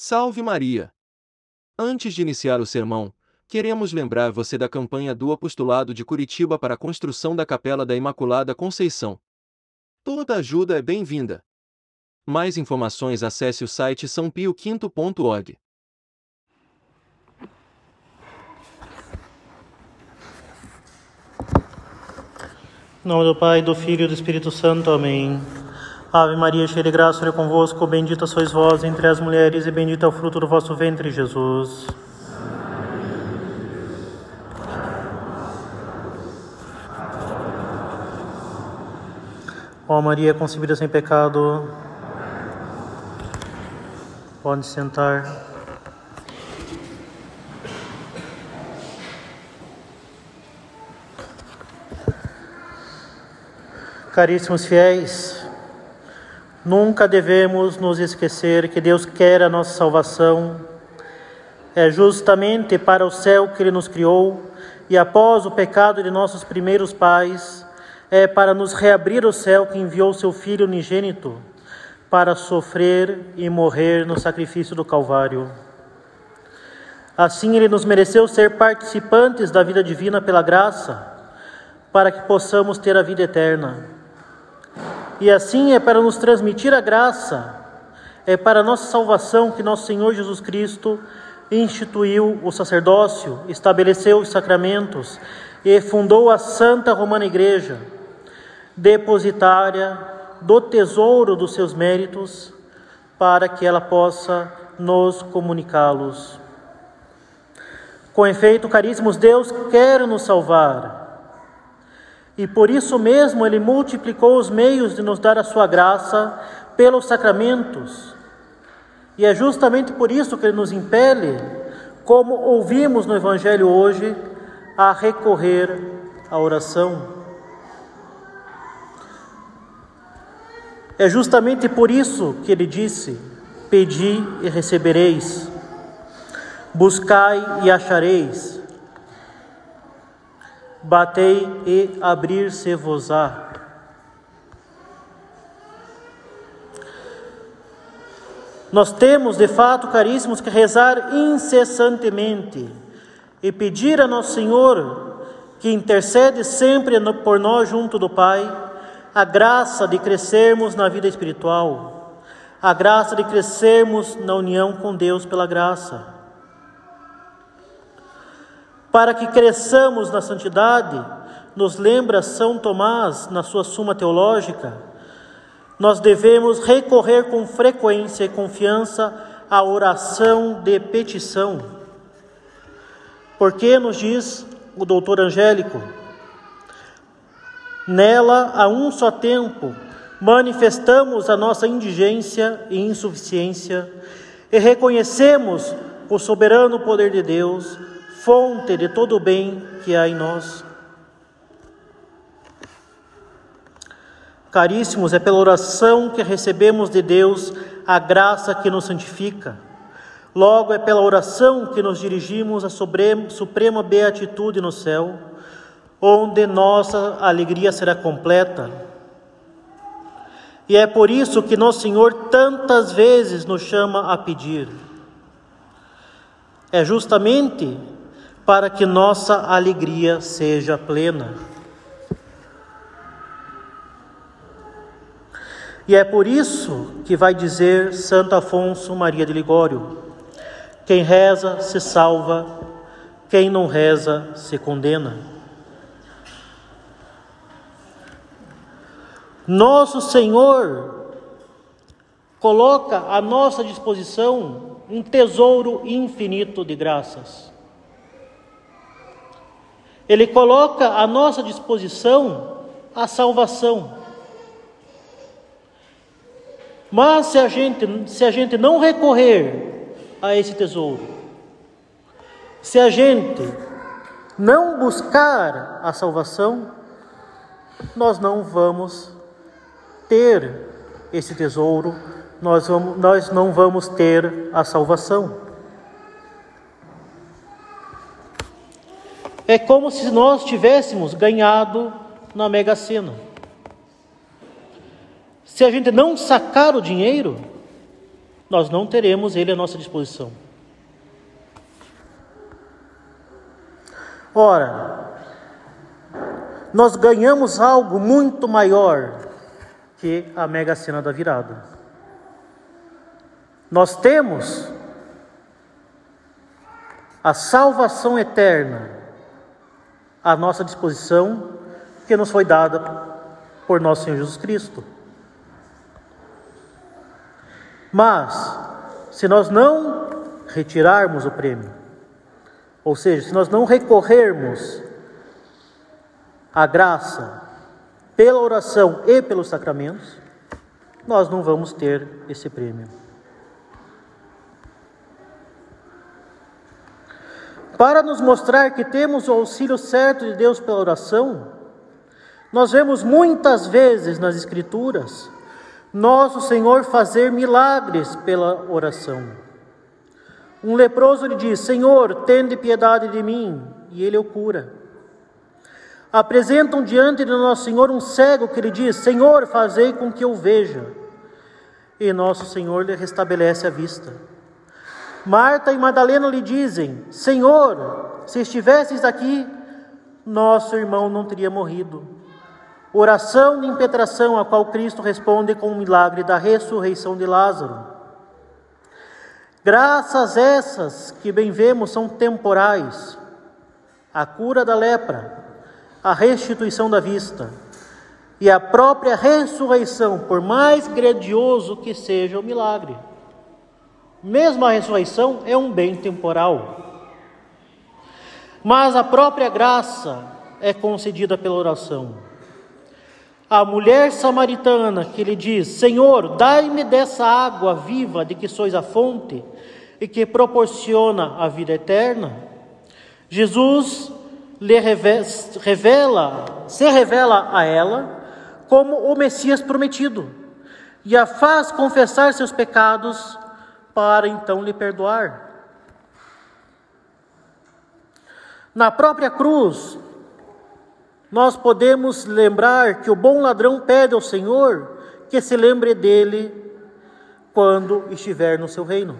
Salve Maria! Antes de iniciar o sermão, queremos lembrar você da campanha do Apostolado de Curitiba para a construção da Capela da Imaculada Conceição. Toda ajuda é bem-vinda. Mais informações acesse o site sãopioquinto.org. Em nome do Pai, do Filho e do Espírito Santo. Amém. Ave Maria, cheia de graça, Senhor é convosco, bendita sois vós entre as mulheres e bendito é o fruto do vosso ventre, Jesus. Ó Maria, concebida sem pecado, pode sentar. Caríssimos fiéis, Nunca devemos nos esquecer que Deus quer a nossa salvação. É justamente para o céu que Ele nos criou, e após o pecado de nossos primeiros pais, é para nos reabrir o céu que enviou seu Filho unigênito para sofrer e morrer no sacrifício do Calvário. Assim, Ele nos mereceu ser participantes da vida divina pela graça, para que possamos ter a vida eterna. E assim é para nos transmitir a graça, é para a nossa salvação que nosso Senhor Jesus Cristo instituiu o sacerdócio, estabeleceu os sacramentos e fundou a Santa Romana Igreja, depositária do tesouro dos seus méritos, para que ela possa nos comunicá-los. Com efeito, caríssimos, Deus quer nos salvar e por isso mesmo ele multiplicou os meios de nos dar a sua graça pelos sacramentos. E é justamente por isso que ele nos impele, como ouvimos no Evangelho hoje, a recorrer à oração. É justamente por isso que ele disse: Pedi e recebereis, buscai e achareis batei e abrir-se-vos-á. Nós temos, de fato, caríssimos, que rezar incessantemente e pedir a Nosso Senhor, que intercede sempre por nós junto do Pai, a graça de crescermos na vida espiritual, a graça de crescermos na união com Deus pela graça para que cresçamos na santidade, nos lembra São Tomás na sua Suma Teológica, nós devemos recorrer com frequência e confiança à oração de petição. Porque nos diz o doutor Angélico, nela, a um só tempo, manifestamos a nossa indigência e insuficiência e reconhecemos o soberano poder de Deus fonte de todo o bem que há em nós. Caríssimos, é pela oração que recebemos de Deus a graça que nos santifica. Logo, é pela oração que nos dirigimos à suprema beatitude no céu, onde nossa alegria será completa. E é por isso que nosso Senhor tantas vezes nos chama a pedir. É justamente para que nossa alegria seja plena. E é por isso que vai dizer Santo Afonso Maria de Ligório: quem reza se salva, quem não reza se condena. Nosso Senhor coloca à nossa disposição um tesouro infinito de graças. Ele coloca à nossa disposição a salvação. Mas se a gente, se a gente não recorrer a esse tesouro, se a gente não buscar a salvação, nós não vamos ter esse tesouro, nós, vamos, nós não vamos ter a salvação. É como se nós tivéssemos ganhado na Mega Sena. Se a gente não sacar o dinheiro, nós não teremos ele à nossa disposição. Ora, nós ganhamos algo muito maior que a mega cena da virada. Nós temos a salvação eterna à nossa disposição que nos foi dada por nosso Senhor Jesus Cristo. Mas, se nós não retirarmos o prêmio, ou seja, se nós não recorrermos à graça pela oração e pelos sacramentos, nós não vamos ter esse prêmio. Para nos mostrar que temos o auxílio certo de Deus pela oração, nós vemos muitas vezes nas Escrituras nosso Senhor fazer milagres pela oração. Um leproso lhe diz: Senhor, tende piedade de mim, e ele o cura. Apresentam diante de nosso Senhor um cego que lhe diz: Senhor, fazei com que eu veja. E nosso Senhor lhe restabelece a vista. Marta e Madalena lhe dizem: Senhor, se estivesses aqui, nosso irmão não teria morrido. Oração de impetração a qual Cristo responde com o milagre da ressurreição de Lázaro. Graças essas que bem vemos são temporais. A cura da lepra, a restituição da vista e a própria ressurreição, por mais grandioso que seja o milagre. Mesmo a ressurreição é um bem temporal. Mas a própria graça é concedida pela oração a mulher samaritana que lhe diz: Senhor, dai-me dessa água viva de que sois a fonte e que proporciona a vida eterna. Jesus lhe revela, se revela a ela como o Messias prometido e a faz confessar seus pecados para então lhe perdoar. Na própria cruz, nós podemos lembrar que o bom ladrão pede ao Senhor que se lembre dele quando estiver no seu reino.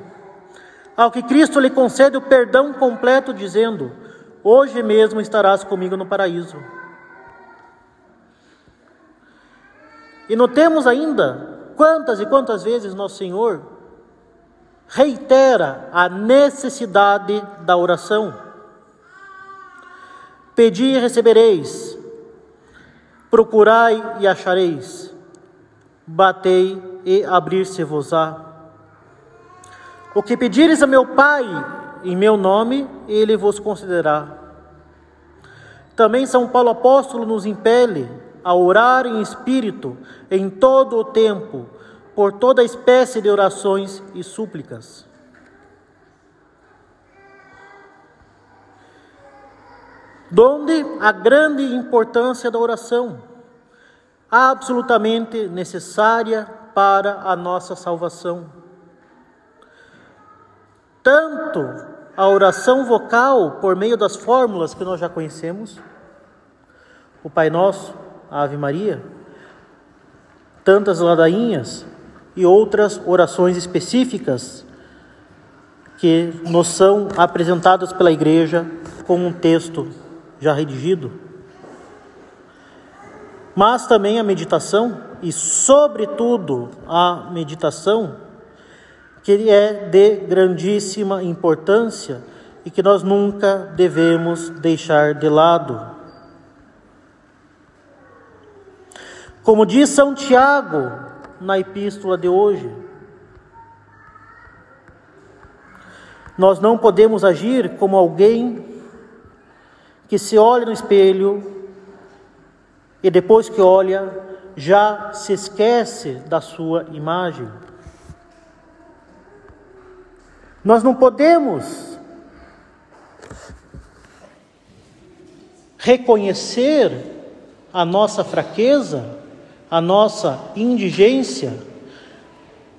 Ao que Cristo lhe concede o perdão completo, dizendo: Hoje mesmo estarás comigo no paraíso. E notemos ainda quantas e quantas vezes nosso Senhor reitera a necessidade da oração. Pedi e recebereis, Procurai e achareis, batei e abrir-se-vos-á. O que pedires a meu Pai em meu nome, ele vos concederá. Também São Paulo apóstolo nos impele a orar em espírito em todo o tempo, por toda espécie de orações e súplicas. Donde a grande importância da oração, absolutamente necessária para a nossa salvação. Tanto a oração vocal, por meio das fórmulas que nós já conhecemos, o Pai Nosso, a Ave Maria, tantas ladainhas e outras orações específicas que nos são apresentadas pela Igreja com um texto já redigido, mas também a meditação e, sobretudo, a meditação que é de grandíssima importância e que nós nunca devemos deixar de lado. Como diz São Tiago na epístola de hoje, nós não podemos agir como alguém que se olha no espelho e depois que olha, já se esquece da sua imagem. Nós não podemos reconhecer a nossa fraqueza, a nossa indigência,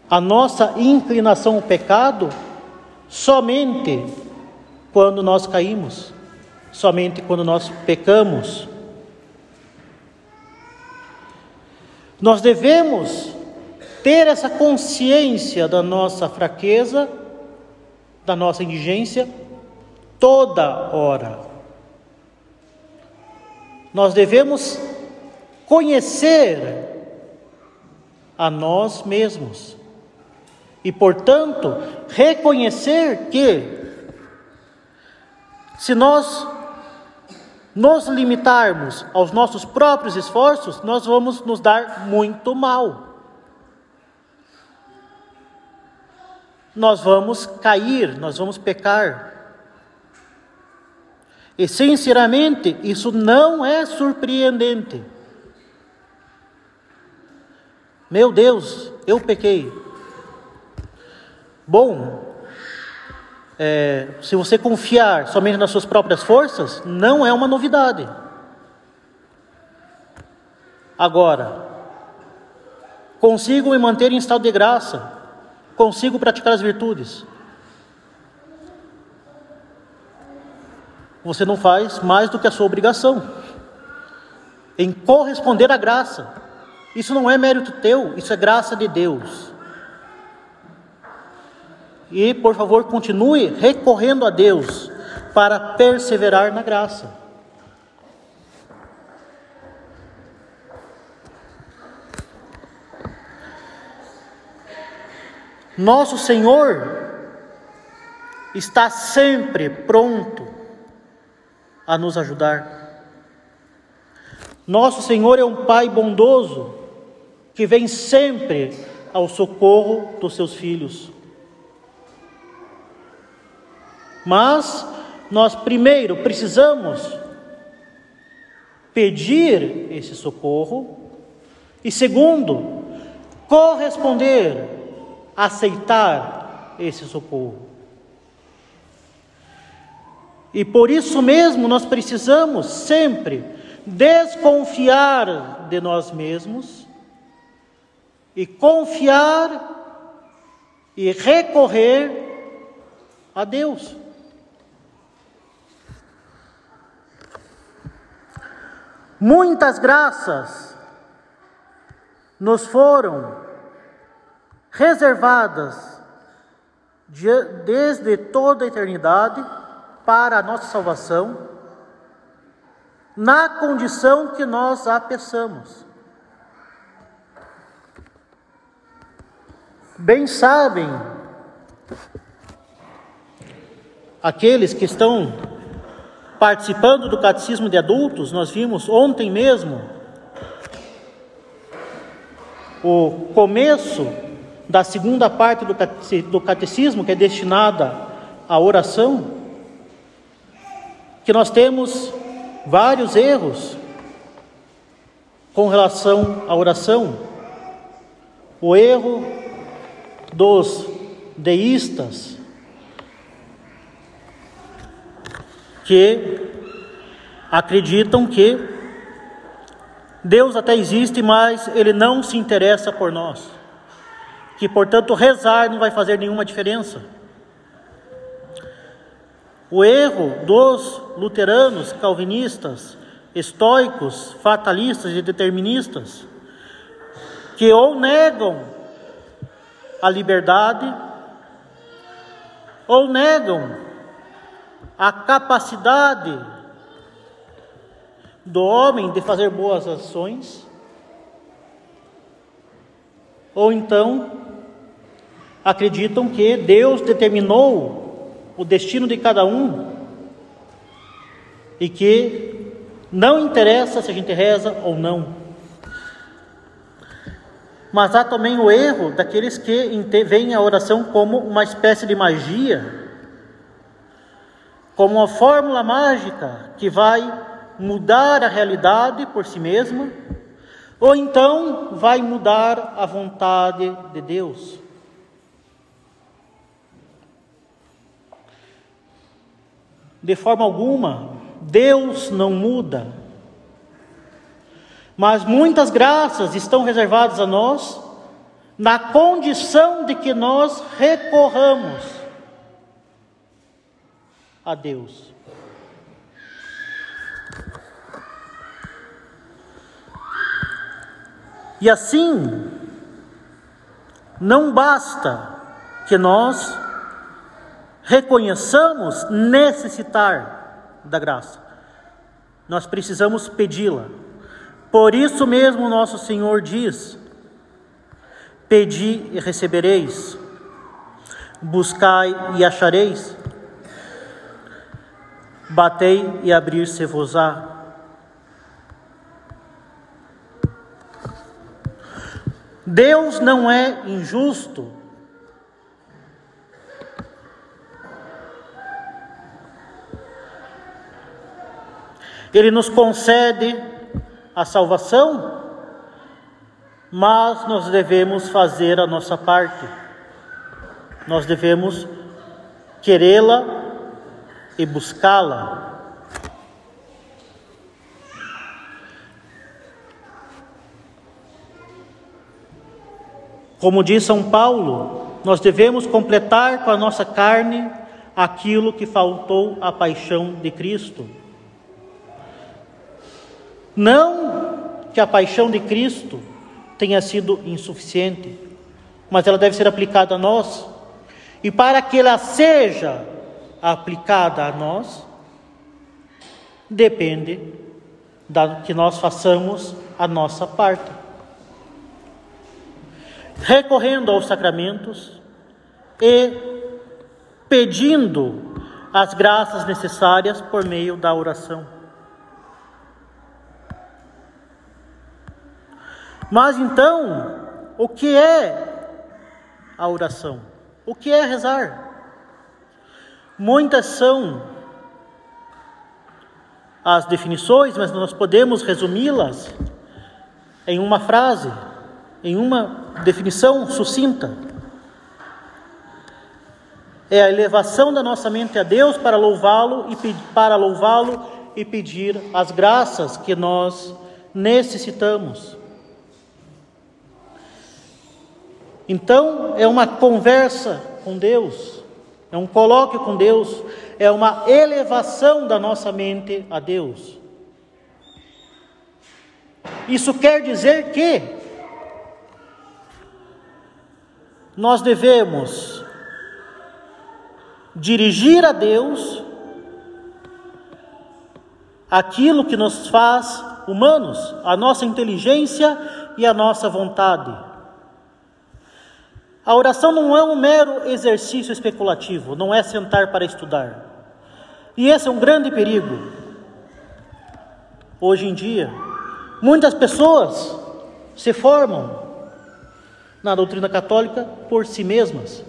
a nossa inclinação ao pecado somente quando nós caímos somente quando nós pecamos. Nós devemos ter essa consciência da nossa fraqueza, da nossa indigência, toda hora. Nós devemos conhecer a nós mesmos e, portanto, reconhecer que, se nós nos limitarmos aos nossos próprios esforços, nós vamos nos dar muito mal. Nós vamos cair, nós vamos pecar. E sinceramente, isso não é surpreendente. Meu Deus, eu pequei. Bom, é, se você confiar somente nas suas próprias forças, não é uma novidade. Agora, consigo me manter em estado de graça, consigo praticar as virtudes. Você não faz mais do que a sua obrigação em corresponder à graça. Isso não é mérito teu, isso é graça de Deus. E, por favor, continue recorrendo a Deus para perseverar na graça. Nosso Senhor está sempre pronto a nos ajudar. Nosso Senhor é um Pai bondoso que vem sempre ao socorro dos seus filhos. Mas nós primeiro precisamos pedir esse socorro e segundo, corresponder, aceitar esse socorro. E por isso mesmo nós precisamos sempre desconfiar de nós mesmos e confiar e recorrer a Deus. Muitas graças nos foram reservadas desde toda a eternidade para a nossa salvação, na condição que nós a peçamos. Bem sabem aqueles que estão participando do catecismo de adultos, nós vimos ontem mesmo o começo da segunda parte do catecismo, que é destinada à oração, que nós temos vários erros com relação à oração. O erro dos deístas, que acreditam que Deus até existe, mas Ele não se interessa por nós. Que, portanto, rezar não vai fazer nenhuma diferença. O erro dos luteranos, calvinistas, estoicos, fatalistas e deterministas, que ou negam a liberdade, ou negam a capacidade do homem de fazer boas ações, ou então acreditam que Deus determinou o destino de cada um e que não interessa se a gente reza ou não. Mas há também o erro daqueles que veem a oração como uma espécie de magia como uma fórmula mágica que vai mudar a realidade por si mesma, ou então vai mudar a vontade de Deus. De forma alguma, Deus não muda, mas muitas graças estão reservadas a nós na condição de que nós recorramos a Deus. E assim, Não basta que nós reconheçamos necessitar da graça. Nós precisamos pedi-la. Por isso mesmo nosso Senhor diz: Pedi e recebereis, buscai e achareis, batei e abrir-se-vos-á. Deus não é injusto. Ele nos concede a salvação, mas nós devemos fazer a nossa parte. Nós devemos querê-la e buscá-la. Como diz São Paulo, nós devemos completar com a nossa carne aquilo que faltou à paixão de Cristo. Não que a paixão de Cristo tenha sido insuficiente, mas ela deve ser aplicada a nós. E para que ela seja aplicada a nós, depende da que nós façamos a nossa parte. Recorrendo aos sacramentos e pedindo as graças necessárias por meio da oração. Mas então, o que é a oração? O que é rezar? Muitas são as definições, mas nós podemos resumi-las em uma frase, em uma definição sucinta. É a elevação da nossa mente a Deus para louvá-lo e para louvá-lo e pedir as graças que nós necessitamos. Então, é uma conversa com Deus, é um colóquio com Deus, é uma elevação da nossa mente a Deus. Isso quer dizer que nós devemos dirigir a Deus aquilo que nos faz humanos, a nossa inteligência e a nossa vontade. A oração não é um mero exercício especulativo, não é sentar para estudar. E esse é um grande perigo. Hoje em dia, muitas pessoas se formam na doutrina católica por si mesmas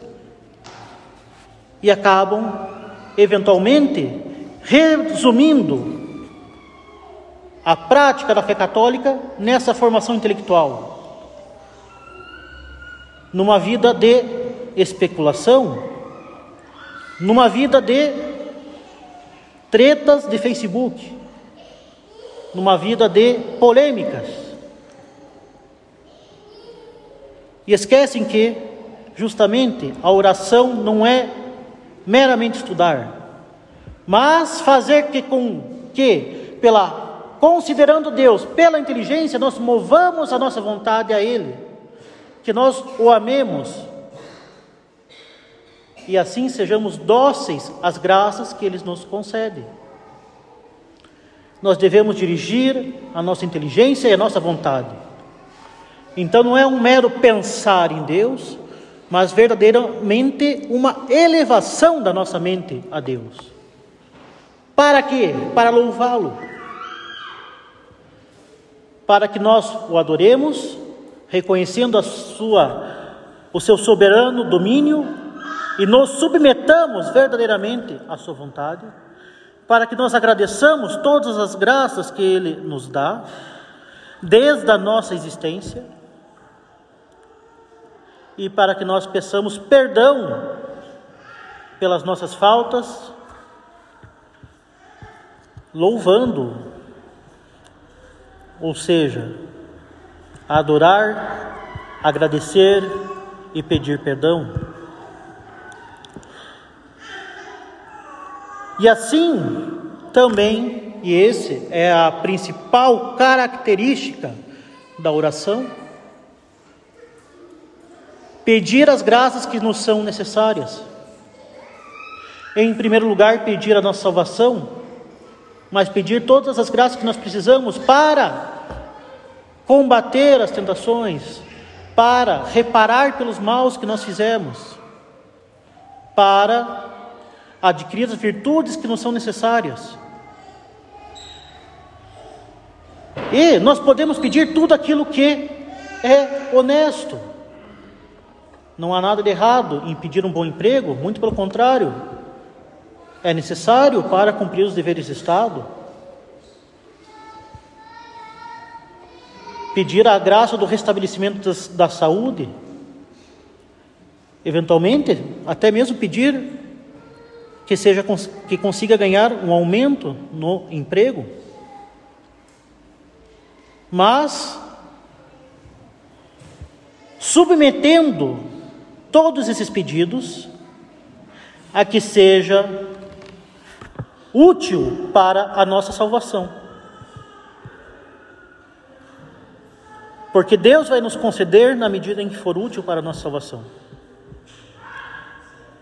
e acabam, eventualmente, resumindo a prática da fé católica nessa formação intelectual numa vida de especulação, numa vida de tretas de Facebook, numa vida de polêmicas. E esquecem que, justamente, a oração não é meramente estudar, mas fazer que com que pela considerando Deus pela inteligência nós movamos a nossa vontade a ele que nós o amemos e assim sejamos dóceis às graças que Ele nos concede. Nós devemos dirigir a nossa inteligência e a nossa vontade. Então não é um mero pensar em Deus, mas verdadeiramente uma elevação da nossa mente a Deus. Para quê? Para louvá-lo. Para que nós o adoremos reconhecendo a sua, o seu soberano domínio e nos submetamos verdadeiramente à sua vontade, para que nós agradeçamos todas as graças que Ele nos dá, desde a nossa existência, e para que nós peçamos perdão pelas nossas faltas, louvando, ou seja, adorar, agradecer e pedir perdão. E assim também, e esse é a principal característica da oração, pedir as graças que nos são necessárias. Em primeiro lugar, pedir a nossa salvação, mas pedir todas as graças que nós precisamos para combater as tentações, para reparar pelos maus que nós fizemos, para adquirir as virtudes que nos são necessárias. E nós podemos pedir tudo aquilo que é honesto. Não há nada de errado em pedir um bom emprego, muito pelo contrário. É necessário para cumprir os deveres de Estado. Pedir a graça do restabelecimento da saúde. Eventualmente, até mesmo pedir que seja que consiga ganhar um aumento no emprego. Mas submetendo todos esses pedidos a que seja útil para a nossa salvação. Porque Deus vai nos conceder na medida em que for útil para a nossa salvação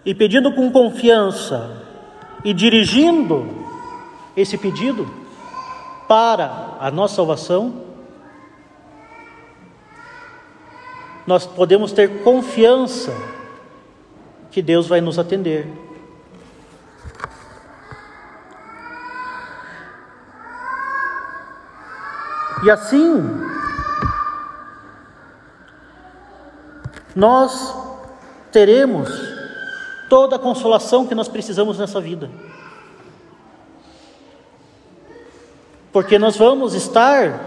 e pedindo com confiança e dirigindo esse pedido para a nossa salvação, nós podemos ter confiança que Deus vai nos atender. E assim, nós teremos toda a consolação que nós precisamos nessa vida. Porque nós vamos estar,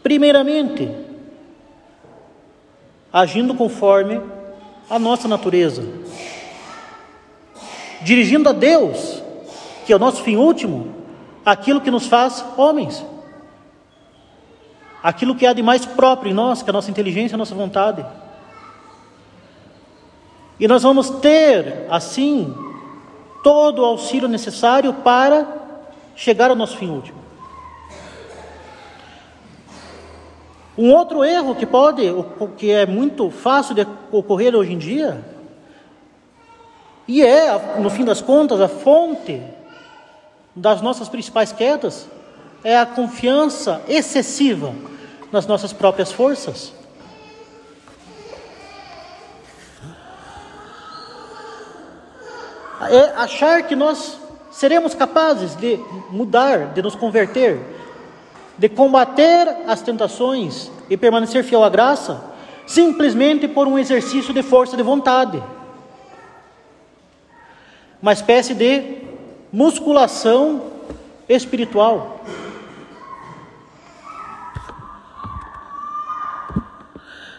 primeiramente, agindo conforme a nossa natureza, dirigindo a Deus, que é o nosso fim último, aquilo que nos faz homens, aquilo que há de mais próprio em nós, que é a nossa inteligência, a nossa vontade. E nós vamos ter, assim, todo o auxílio necessário para chegar ao nosso fim último. Um outro erro que pode, que é muito fácil de ocorrer hoje em dia, e é, no fim das contas, a fonte das nossas principais quedas, é a confiança excessiva nas nossas próprias forças. É achar que nós seremos capazes de mudar, de nos converter, de combater as tentações e permanecer fiel à graça, simplesmente por um exercício de força de vontade. Uma espécie de musculação espiritual.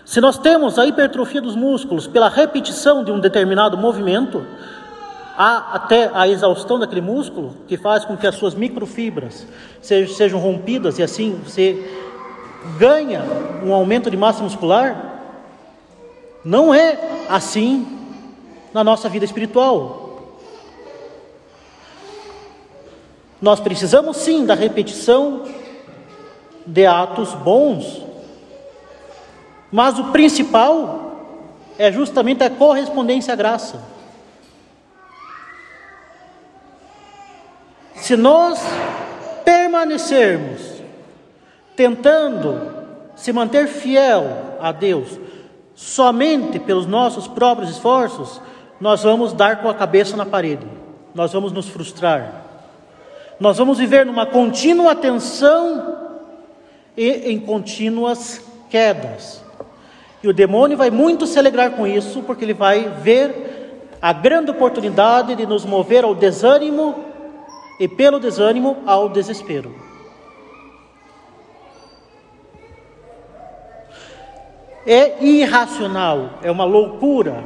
Se nós temos a hipertrofia dos músculos pela repetição de um determinado movimento, há até a exaustão daquele músculo que faz com que as suas microfibras sejam, sejam rompidas e assim você ganha um aumento de massa muscular. Não é assim na nossa vida espiritual. Nós precisamos sim da repetição de atos bons, mas o principal é justamente a correspondência à graça. Se nós permanecermos tentando se manter fiel a Deus somente pelos nossos próprios esforços, nós vamos dar com a cabeça na parede, nós vamos nos frustrar, nós vamos viver numa contínua tensão e em contínuas quedas. E o demônio vai muito se alegrar com isso, porque ele vai ver a grande oportunidade de nos mover ao desânimo e pelo desânimo ao desespero. É irracional, é uma loucura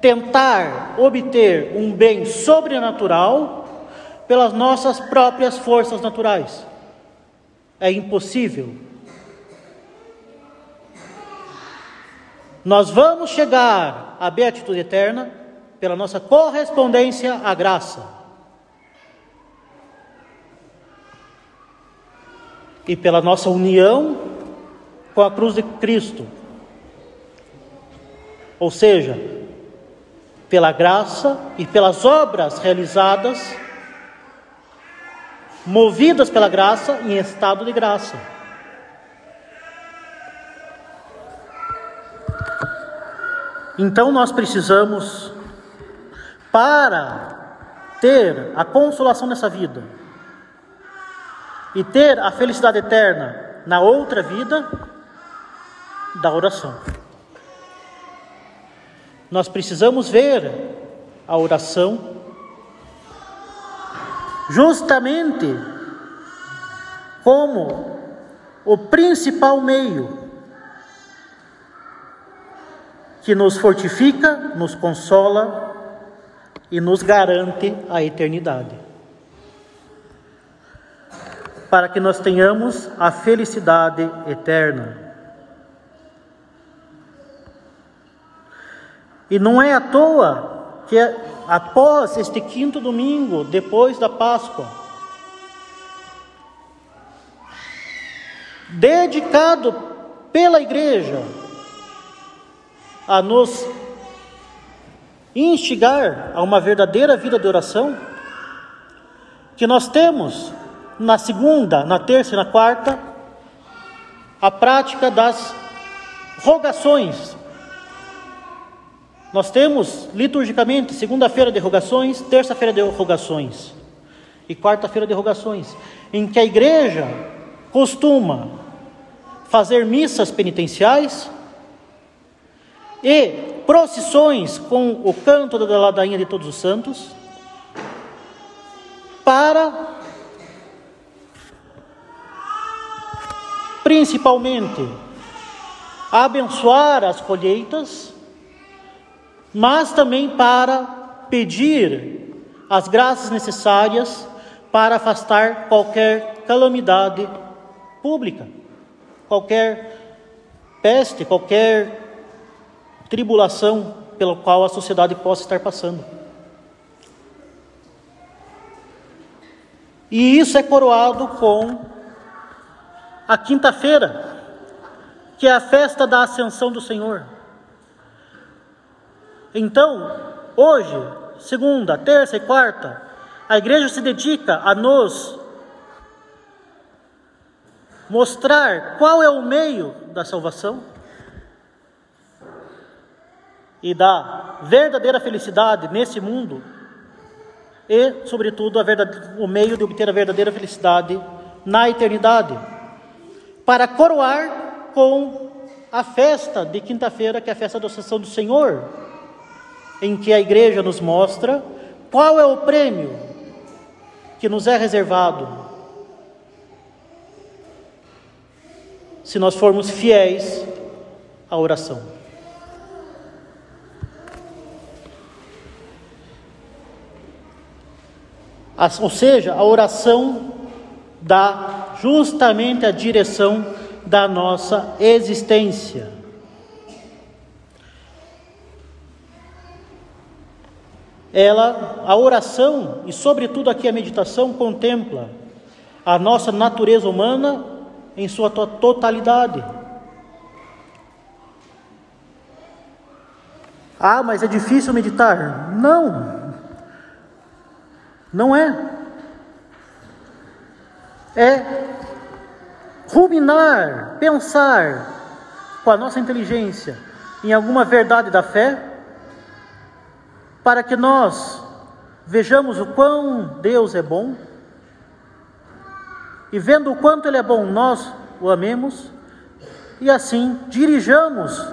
tentar obter um bem sobrenatural pelas nossas próprias forças naturais. É impossível. Nós vamos chegar à beatitude eterna pela nossa correspondência à graça. E pela nossa união com a cruz de Cristo. ou seja, pela graça e pelas obras realizadas, movidas pela graça em estado de graça. Então nós precisamos, para ter a consolação nessa vida e ter a felicidade eterna na outra vida, da oração. Nós precisamos ver a oração justamente como o principal meio que nos fortifica, nos consola e nos garante a eternidade. Para que nós tenhamos a felicidade eterna. E não é à toa que após este quinto domingo, depois da Páscoa, dedicado pela igreja a nos instigar a uma verdadeira vida de oração, que nós temos na segunda, na terça e na quarta, a prática das rogações. Nós temos liturgicamente segunda-feira de rogações, terça-feira de rogações e quarta-feira de rogações, em que a igreja costuma fazer missas penitenciais e procissões com o canto da ladainha de todos os santos, para principalmente abençoar as colheitas, mas também para pedir as graças necessárias para afastar qualquer calamidade pública, qualquer peste, qualquer tribulação pela qual a sociedade possa estar passando. E isso é coroado com a quinta-feira, que é a festa da Ascensão do Senhor. Então, hoje, segunda, terça e quarta, a igreja se dedica a nos mostrar qual é o meio da salvação e da verdadeira felicidade nesse mundo e, sobretudo, o meio de obter a verdadeira felicidade na eternidade, para coroar com a festa de quinta-feira, que é a festa da Associação do Senhor, em que a igreja nos mostra qual é o prêmio que nos é reservado se nós formos fiéis à oração. Ou seja, a oração dá justamente a direção da nossa existência. Ela, a oração e sobretudo aqui a meditação contempla a nossa natureza humana em sua totalidade. Ah, mas é difícil meditar? Não, não é. É ruminar, pensar com a nossa inteligência em alguma verdade da fé, para que nós vejamos o quão Deus é bom, e vendo o quanto Ele é bom, nós o amemos, e assim dirijamos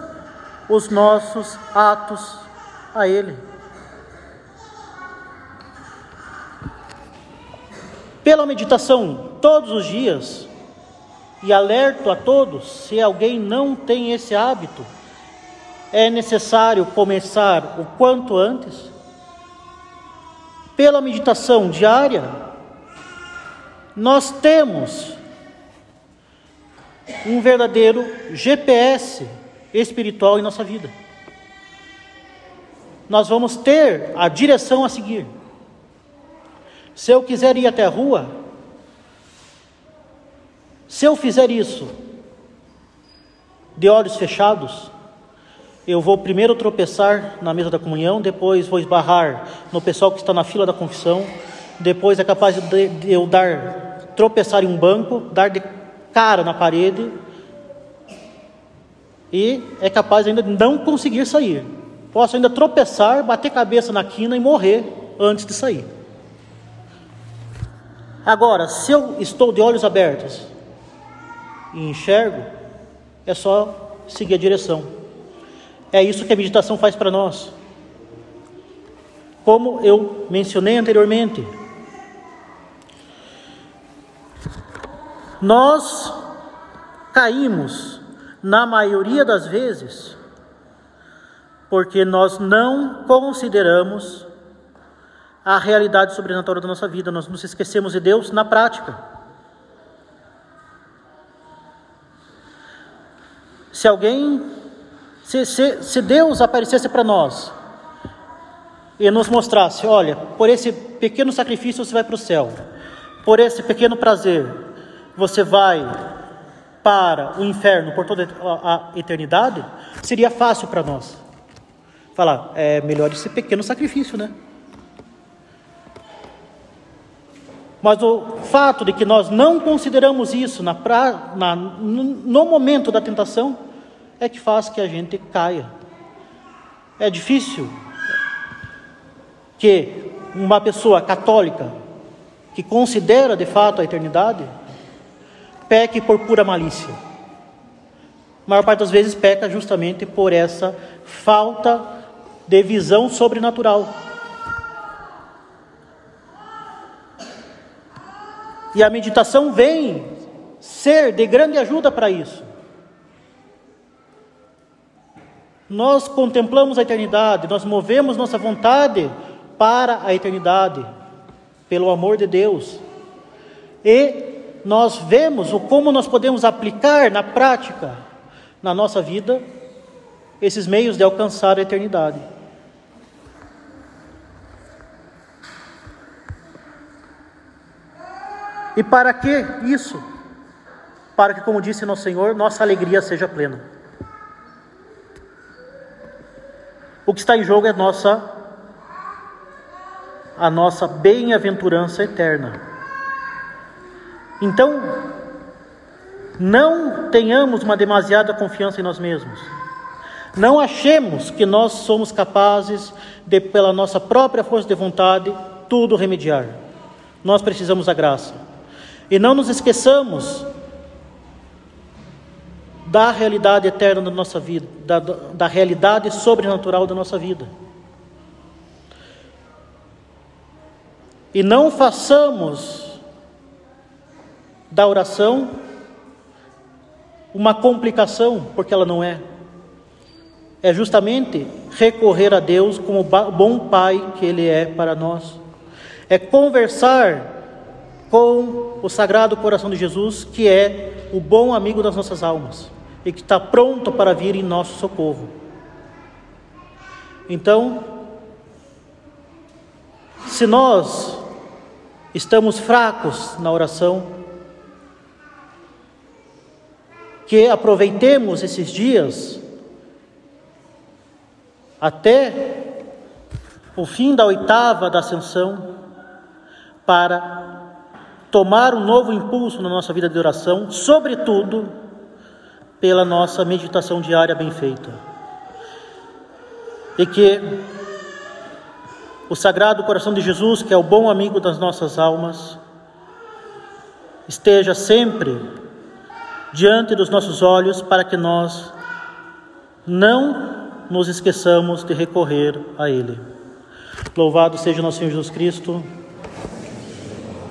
os nossos atos a Ele. pela meditação todos os dias, e alerto a todos: se alguém não tem esse hábito, é necessário começar o quanto antes. Pela meditação diária, nós temos um verdadeiro GPS espiritual em nossa vida. Nós vamos ter a direção a seguir. Se eu quiser ir até a rua, se eu fizer isso de olhos fechados, eu vou primeiro tropeçar na mesa da comunhão, depois vou esbarrar no pessoal que está na fila da confissão, depois é capaz de eu dar tropeçar em um banco, dar de cara na parede e é capaz ainda de não conseguir sair. Posso ainda tropeçar, bater cabeça na quina e morrer antes de sair. Agora, se eu estou de olhos abertos e enxergo, é só seguir a direção. É isso que a meditação faz para nós. Como eu mencionei anteriormente, nós caímos, na maioria das vezes, porque nós não consideramos a realidade sobrenatural da nossa vida, nós nos esquecemos de Deus na prática. Se alguém, se, se, se Deus aparecesse para nós e nos mostrasse: olha, por esse pequeno sacrifício você vai para o céu, por esse pequeno prazer você vai para o inferno por toda a eternidade, seria fácil para nós falar: é melhor esse pequeno sacrifício, né? Mas o fato de que nós não consideramos isso na pra, na, no momento da tentação é que faz que a gente caia. É difícil que uma pessoa católica que considera de fato a eternidade peque por pura malícia. A maior parte das vezes peca justamente por essa falta de visão sobrenatural. E a meditação vem ser de grande ajuda para isso. Nós contemplamos a eternidade, nós movemos nossa vontade para a eternidade, pelo amor de Deus. E nós vemos o como nós podemos aplicar na prática, na nossa vida, esses meios de alcançar a eternidade. E para que isso? Para que, como disse nosso Senhor, nossa alegria seja plena. O que está em jogo é nossa a nossa bem-aventurança eterna. Então, não tenhamos uma demasiada confiança em nós mesmos. Não achemos que nós somos capazes de, pela nossa própria força de vontade, tudo remediar. Nós precisamos da graça. E não nos esqueçamos da realidade eterna da nossa vida, da, da realidade sobrenatural da nossa vida. E não façamos da oração uma complicação, porque ela não é. É justamente recorrer a Deus como o bom Pai que Ele é para nós. É conversar com o Sagrado Coração de Jesus, que é o bom amigo das nossas almas e que está pronto para vir em nosso socorro. Então, se nós estamos fracos na oração, que aproveitemos esses dias até o fim da oitava da ascensão para tomar um novo impulso na nossa vida de oração, sobretudo pela nossa meditação diária bem feita. E que o Sagrado Coração de Jesus, que é o bom amigo das nossas almas, esteja sempre diante dos nossos olhos para que nós não nos esqueçamos de recorrer a Ele. Louvado seja nosso Senhor Jesus Cristo.